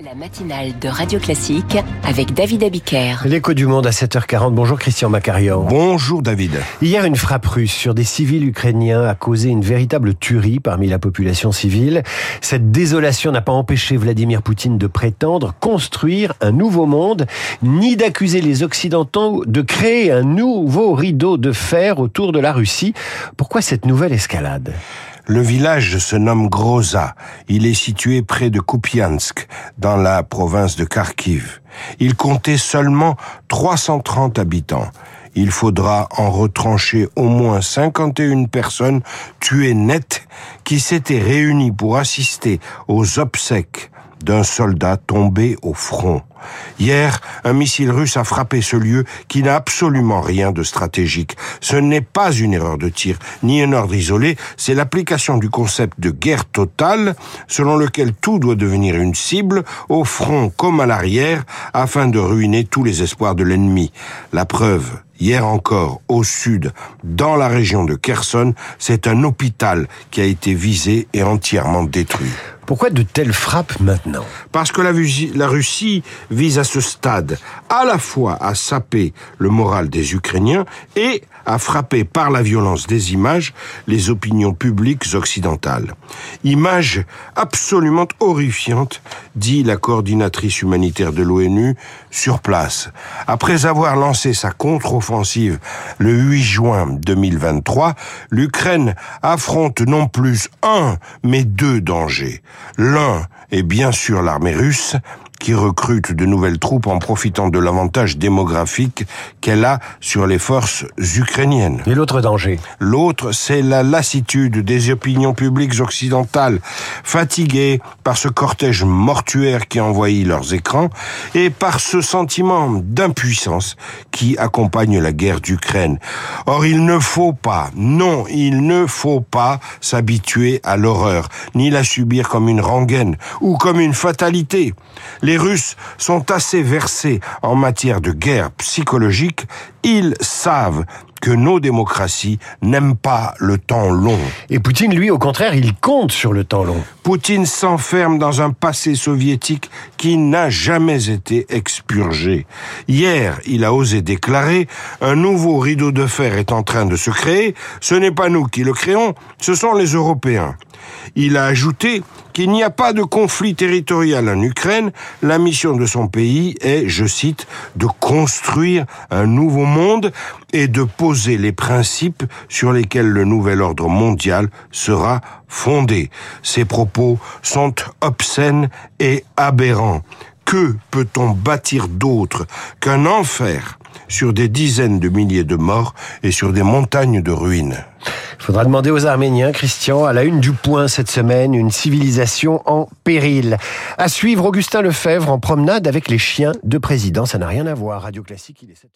La matinale de Radio Classique avec David Abiker. L'écho du monde à 7h40. Bonjour Christian Macarian. Bonjour David. Hier, une frappe russe sur des civils ukrainiens a causé une véritable tuerie parmi la population civile. Cette désolation n'a pas empêché Vladimir Poutine de prétendre construire un nouveau monde, ni d'accuser les Occidentaux de créer un nouveau rideau de fer autour de la Russie. Pourquoi cette nouvelle escalade? Le village se nomme Groza. Il est situé près de Kupiansk, dans la province de Kharkiv. Il comptait seulement 330 habitants. Il faudra en retrancher au moins 51 personnes tuées nettes qui s'étaient réunies pour assister aux obsèques d'un soldat tombé au front. Hier, un missile russe a frappé ce lieu qui n'a absolument rien de stratégique. Ce n'est pas une erreur de tir, ni un ordre isolé, c'est l'application du concept de guerre totale, selon lequel tout doit devenir une cible, au front comme à l'arrière, afin de ruiner tous les espoirs de l'ennemi. La preuve, Hier encore, au sud, dans la région de Kherson, c'est un hôpital qui a été visé et entièrement détruit. Pourquoi de telles frappes maintenant Parce que la, Russie vise à ce stade à la fois à saper le moral des Ukrainiens et à frapper par la violence des images les opinions publiques occidentales. Images absolument horrifiantes, dit la coordinatrice humanitaire de l'ONU sur place. Après avoir lancé sa contre-offensive le 8 juin 2023, l'Ukraine affronte non plus un, mais deux dangers. L'un est bien sûr l'armée russe, qui recrute de nouvelles troupes en profitant de l'avantage démographique qu'elle a sur les forces ukrainiennes. Et l'autre danger L'autre, c'est la lassitude des opinions publiques occidentales, fatiguées par ce cortège mortuaire qui envahit leurs écrans et par ce sentiment d'impuissance qui accompagne la guerre d'Ukraine. Or, il ne faut pas, non, il ne faut pas s'habituer à l'horreur, ni la subir comme une rengaine ou comme une fatalité. Les les Russes sont assez versés en matière de guerre psychologique, ils savent que nos démocraties n'aiment pas le temps long. Et Poutine, lui, au contraire, il compte sur le temps long. Poutine s'enferme dans un passé soviétique qui n'a jamais été expurgé. Hier, il a osé déclarer un nouveau rideau de fer est en train de se créer. Ce n'est pas nous qui le créons, ce sont les Européens. Il a ajouté qu'il n'y a pas de conflit territorial en Ukraine. La mission de son pays est, je cite, de construire un nouveau monde et de poser les principes sur lesquels le nouvel ordre mondial sera fondé. Ces propos sont obscènes et aberrants. Que peut-on bâtir d'autre qu'un enfer? Sur des dizaines de milliers de morts et sur des montagnes de ruines il faudra demander aux Arméniens, Christian, à la une du point cette semaine, une civilisation en péril. À suivre Augustin Lefebvre en promenade avec les chiens de président. Ça n'a rien à voir. Radio Classique, il est 7